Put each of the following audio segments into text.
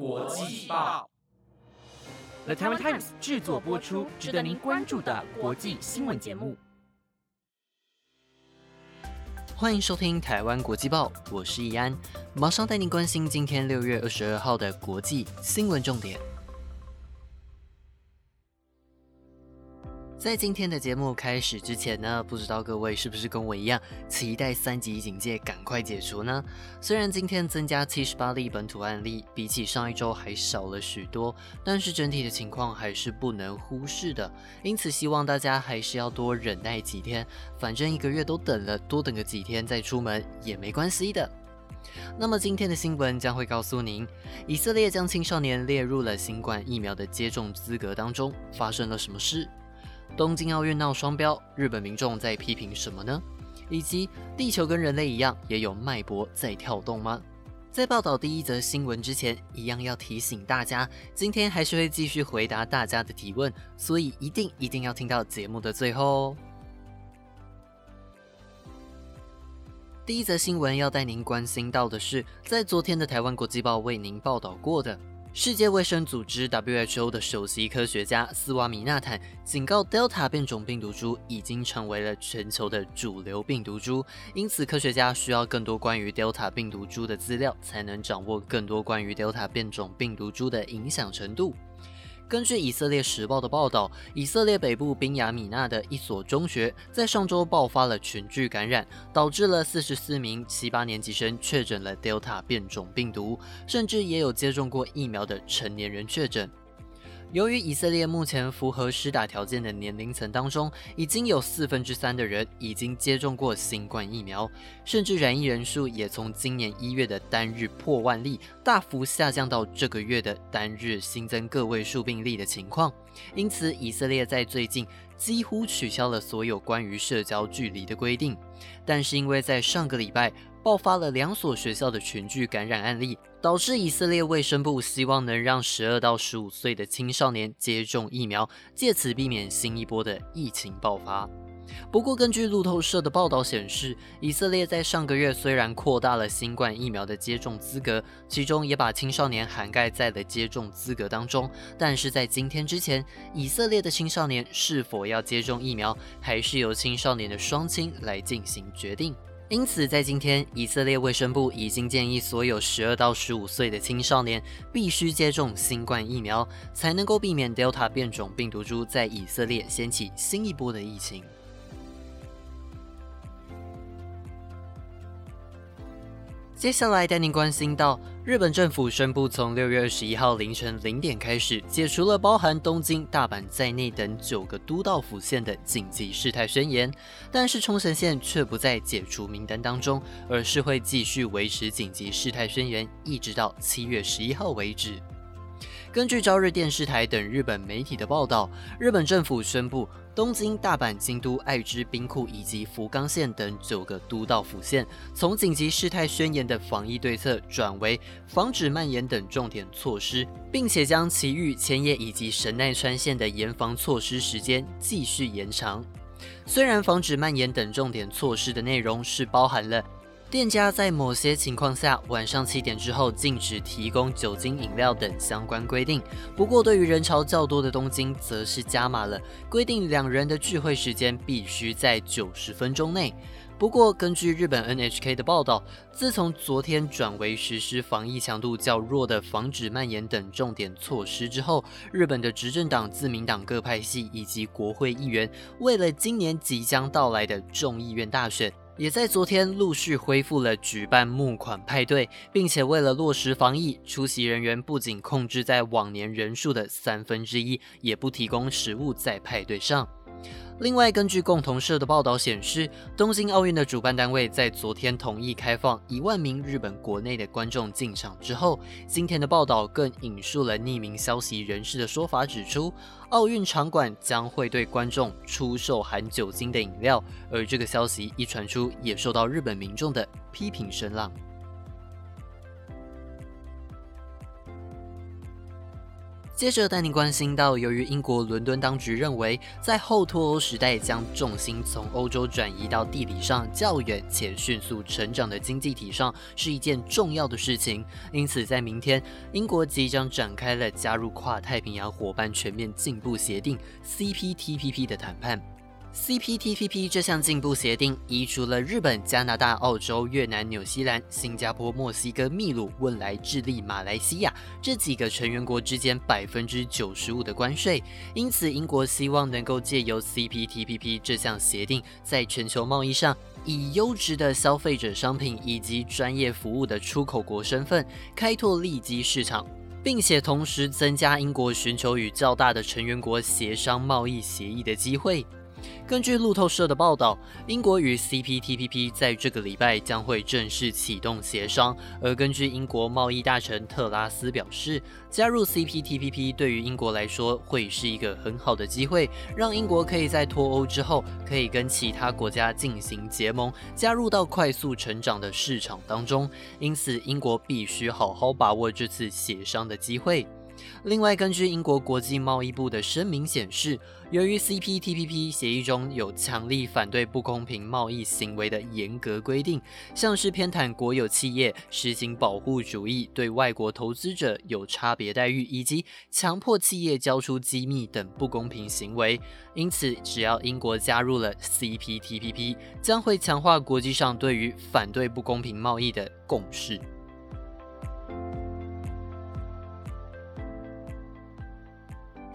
国际报，The Taiwan Times 制作播出，值得您关注的国际新闻节目。欢迎收听《台湾国际报》，我是易安，马上带您关心今天六月二十二号的国际新闻重点。在今天的节目开始之前呢，不知道各位是不是跟我一样期待三级警戒赶快解除呢？虽然今天增加七十八例本土案例，比起上一周还少了许多，但是整体的情况还是不能忽视的。因此，希望大家还是要多忍耐几天，反正一个月都等了，多等个几天再出门也没关系的。那么今天的新闻将会告诉您，以色列将青少年列入了新冠疫苗的接种资格当中，发生了什么事？东京奥运闹双标，日本民众在批评什么呢？以及地球跟人类一样也有脉搏在跳动吗？在报道第一则新闻之前，一样要提醒大家，今天还是会继续回答大家的提问，所以一定一定要听到节目的最后哦。第一则新闻要带您关心到的是，在昨天的台湾国际报为您报道过的。世界卫生组织 （WHO） 的首席科学家斯瓦米纳坦警告，Delta 变种病毒株已经成为了全球的主流病毒株，因此科学家需要更多关于 Delta 病毒株的资料，才能掌握更多关于 Delta 变种病毒株的影响程度。根据以色列时报的报道，以色列北部宾雅米纳的一所中学在上周爆发了群聚感染，导致了四十四名七八年级生确诊了 Delta 变种病毒，甚至也有接种过疫苗的成年人确诊。由于以色列目前符合施打条件的年龄层当中，已经有四分之三的人已经接种过新冠疫苗，甚至染疫人数也从今年一月的单日破万例，大幅下降到这个月的单日新增个位数病例的情况。因此，以色列在最近几乎取消了所有关于社交距离的规定。但是，因为在上个礼拜，爆发了两所学校的群聚感染案例，导致以色列卫生部希望能让十二到十五岁的青少年接种疫苗，借此避免新一波的疫情爆发。不过，根据路透社的报道显示，以色列在上个月虽然扩大了新冠疫苗的接种资格，其中也把青少年涵盖在了接种资格当中，但是在今天之前，以色列的青少年是否要接种疫苗，还是由青少年的双亲来进行决定。因此，在今天，以色列卫生部已经建议所有十二到十五岁的青少年必须接种新冠疫苗，才能够避免 Delta 变种病毒株在以色列掀起新一波的疫情。接下来带您关心到，日本政府宣布从六月二十一号凌晨零点开始，解除了包含东京、大阪在内等九个都道府县的紧急事态宣言，但是冲绳县却不在解除名单当中，而是会继续维持紧急事态宣言，一直到七月十一号为止。根据朝日电视台等日本媒体的报道，日本政府宣布，东京、大阪、京都、爱知、兵库以及福冈县等九个都道府县，从紧急事态宣言的防疫对策转为防止蔓延等重点措施，并且将其余千叶以及神奈川县的严防措施时间继续延长。虽然防止蔓延等重点措施的内容是包含了。店家在某些情况下，晚上七点之后禁止提供酒精饮料等相关规定。不过，对于人潮较多的东京，则是加码了规定，两人的聚会时间必须在九十分钟内。不过，根据日本 NHK 的报道，自从昨天转为实施防疫强度较弱的防止蔓延等重点措施之后，日本的执政党自民党各派系以及国会议员，为了今年即将到来的众议院大选。也在昨天陆续恢复了举办募款派对，并且为了落实防疫，出席人员不仅控制在往年人数的三分之一，也不提供食物在派对上。另外，根据共同社的报道显示，东京奥运的主办单位在昨天同意开放一万名日本国内的观众进场之后，今天的报道更引述了匿名消息人士的说法，指出奥运场馆将会对观众出售含酒精的饮料，而这个消息一传出，也受到日本民众的批评声浪。接着带你关心到，由于英国伦敦当局认为，在后脱欧时代将重心从欧洲转移到地理上较远且迅速成长的经济体上是一件重要的事情，因此在明天，英国即将展开了加入跨太平洋伙伴全面进步协定 （CPTPP） 的谈判。CPTPP 这项进步协定移除了日本、加拿大、澳洲、越南、纽西兰、新加坡、墨西哥、秘鲁、汶莱、智利、马来西亚这几个成员国之间百分之九十五的关税。因此，英国希望能够借由 CPTPP 这项协定，在全球贸易上以优质的消费者商品以及专业服务的出口国身份，开拓利基市场，并且同时增加英国寻求与较大的成员国协商贸易协议的机会。根据路透社的报道，英国与 CPTPP 在这个礼拜将会正式启动协商。而根据英国贸易大臣特拉斯表示，加入 CPTPP 对于英国来说会是一个很好的机会，让英国可以在脱欧之后可以跟其他国家进行结盟，加入到快速成长的市场当中。因此，英国必须好好把握这次协商的机会。另外，根据英国国际贸易部的声明显示，由于 CPTPP 协议中有强力反对不公平贸易行为的严格规定，像是偏袒国有企业、实行保护主义、对外国投资者有差别待遇，以及强迫企业交出机密等不公平行为。因此，只要英国加入了 CPTPP，将会强化国际上对于反对不公平贸易的共识。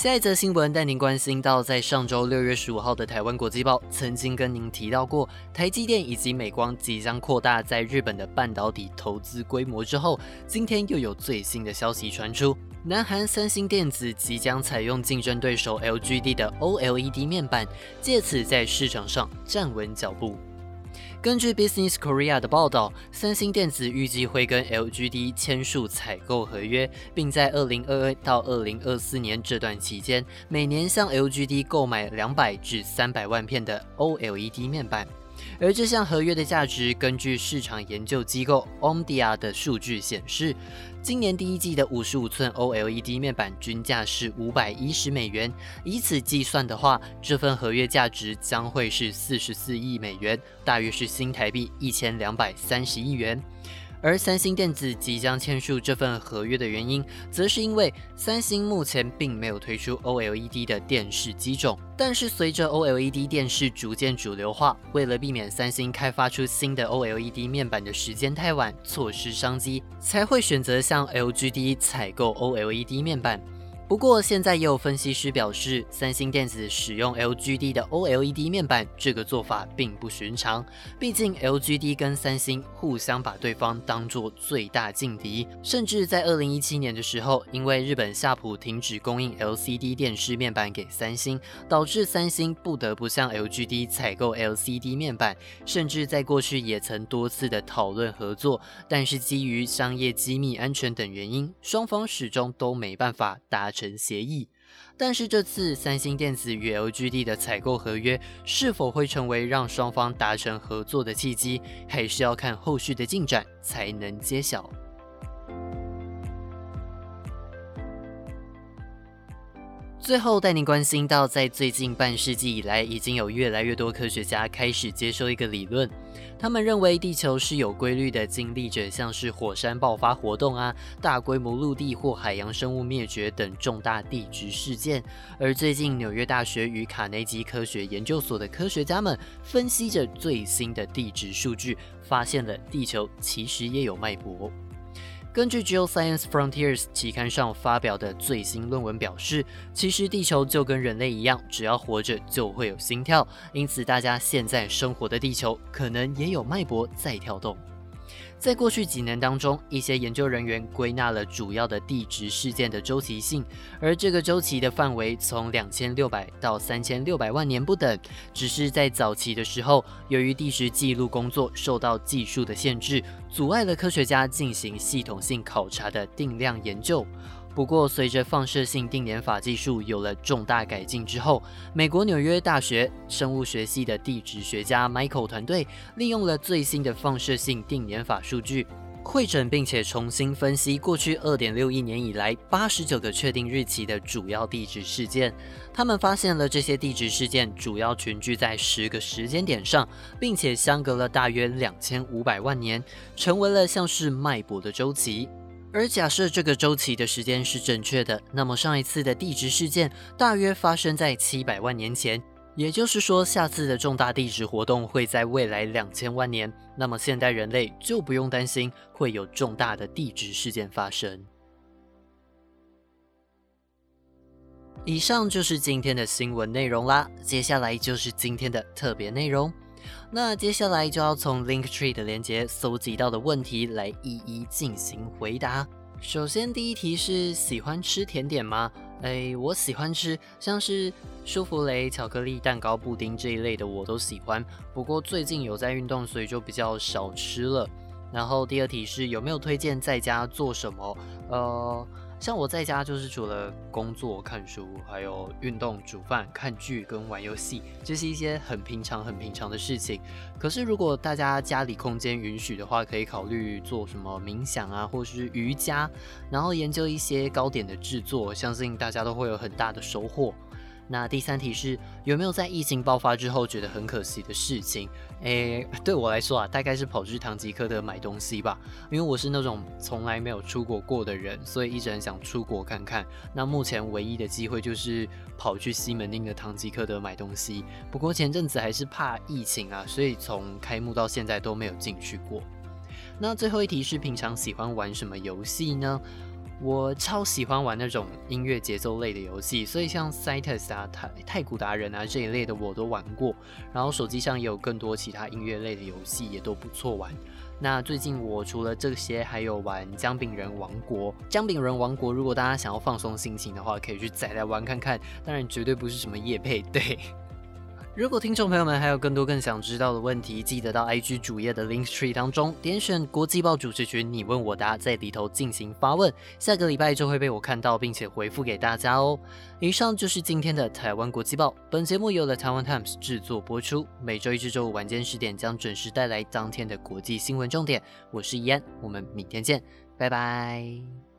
下一则新闻带您关心到，在上周六月十五号的台湾国际报曾经跟您提到过，台积电以及美光即将扩大在日本的半导体投资规模之后，今天又有最新的消息传出，南韩三星电子即将采用竞争对手 LGD 的 OLED 面板，借此在市场上站稳脚步。根据 Business Korea 的报道，三星电子预计会跟 LGD 签署采购合约，并在二零二二到二零二四年这段期间，每年向 LGD 购买两百至三百万片的 OLED 面板。而这项合约的价值，根据市场研究机构 Omdia 的数据显示，今年第一季的五十五寸 OLED 面板均价是五百一十美元。以此计算的话，这份合约价值将会是四十四亿美元，大约是新台币一千两百三十亿元。而三星电子即将签署这份合约的原因，则是因为三星目前并没有推出 OLED 的电视机种。但是随着 OLED 电视逐渐主流化，为了避免三星开发出新的 OLED 面板的时间太晚，错失商机，才会选择向 LGD 采购 OLED 面板。不过，现在也有分析师表示，三星电子使用 LGD 的 OLED 面板，这个做法并不寻常。毕竟，LGD 跟三星互相把对方当作最大劲敌，甚至在2017年的时候，因为日本夏普停止供应 LCD 电视面板给三星，导致三星不得不向 LGD 采购 LCD 面板。甚至在过去也曾多次的讨论合作，但是基于商业机密、安全等原因，双方始终都没办法达成。成协议，但是这次三星电子与 LGD 的采购合约是否会成为让双方达成合作的契机，还是要看后续的进展才能揭晓。最后带您关心到，在最近半世纪以来，已经有越来越多科学家开始接受一个理论，他们认为地球是有规律的经历着像是火山爆发活动啊、大规模陆地或海洋生物灭绝等重大地质事件。而最近，纽约大学与卡内基科学研究所的科学家们分析着最新的地质数据，发现了地球其实也有脉搏。根据 Geoscience Frontiers 期刊上发表的最新论文表示，其实地球就跟人类一样，只要活着就会有心跳，因此大家现在生活的地球可能也有脉搏在跳动。在过去几年当中，一些研究人员归纳了主要的地质事件的周期性，而这个周期的范围从两千六百到三千六百万年不等。只是在早期的时候，由于地质记录工作受到技术的限制，阻碍了科学家进行系统性考察的定量研究。不过，随着放射性定年法技术有了重大改进之后，美国纽约大学生物学系的地质学家 Michael 团队利用了最新的放射性定年法数据，会诊并且重新分析过去二点六亿年以来八十九个确定日期的主要地质事件。他们发现了这些地质事件主要群聚在十个时间点上，并且相隔了大约两千五百万年，成为了像是脉搏的周期。而假设这个周期的时间是正确的，那么上一次的地质事件大约发生在七百万年前。也就是说，下次的重大地质活动会在未来两千万年，那么现代人类就不用担心会有重大的地质事件发生。以上就是今天的新闻内容啦，接下来就是今天的特别内容。那接下来就要从 Linktree 的连接搜集到的问题来一一进行回答。首先，第一题是喜欢吃甜点吗？哎，我喜欢吃，像是舒芙蕾、巧克力蛋糕、布丁这一类的，我都喜欢。不过最近有在运动，所以就比较少吃了。然后第二题是有没有推荐在家做什么？呃。像我在家就是除了工作、看书，还有运动、煮饭、看剧跟玩游戏，这是一些很平常、很平常的事情。可是如果大家家里空间允许的话，可以考虑做什么冥想啊，或是瑜伽，然后研究一些糕点的制作，相信大家都会有很大的收获。那第三题是有没有在疫情爆发之后觉得很可惜的事情？诶，对我来说啊，大概是跑去唐吉诃德买东西吧，因为我是那种从来没有出国过的人，所以一直很想出国看看。那目前唯一的机会就是跑去西门町的唐吉诃德买东西。不过前阵子还是怕疫情啊，所以从开幕到现在都没有进去过。那最后一题是平常喜欢玩什么游戏呢？我超喜欢玩那种音乐节奏类的游戏，所以像 Cytus 啊、太太古达人啊这一类的我都玩过。然后手机上也有更多其他音乐类的游戏，也都不错玩。那最近我除了这些，还有玩《姜饼人王国》。《姜饼人王国》如果大家想要放松心情的话，可以去载来玩看看。当然绝对不是什么夜配，对。如果听众朋友们还有更多更想知道的问题，记得到 IG 主页的 Link Tree 当中点选国际报主持群，你问我答，在里头进行发问，下个礼拜就会被我看到，并且回复给大家哦。以上就是今天的台湾国际报，本节目由了台湾 Times 制作播出，每周一至周五晚间十点将准时带来当天的国际新闻重点。我是怡安，我们明天见，拜拜。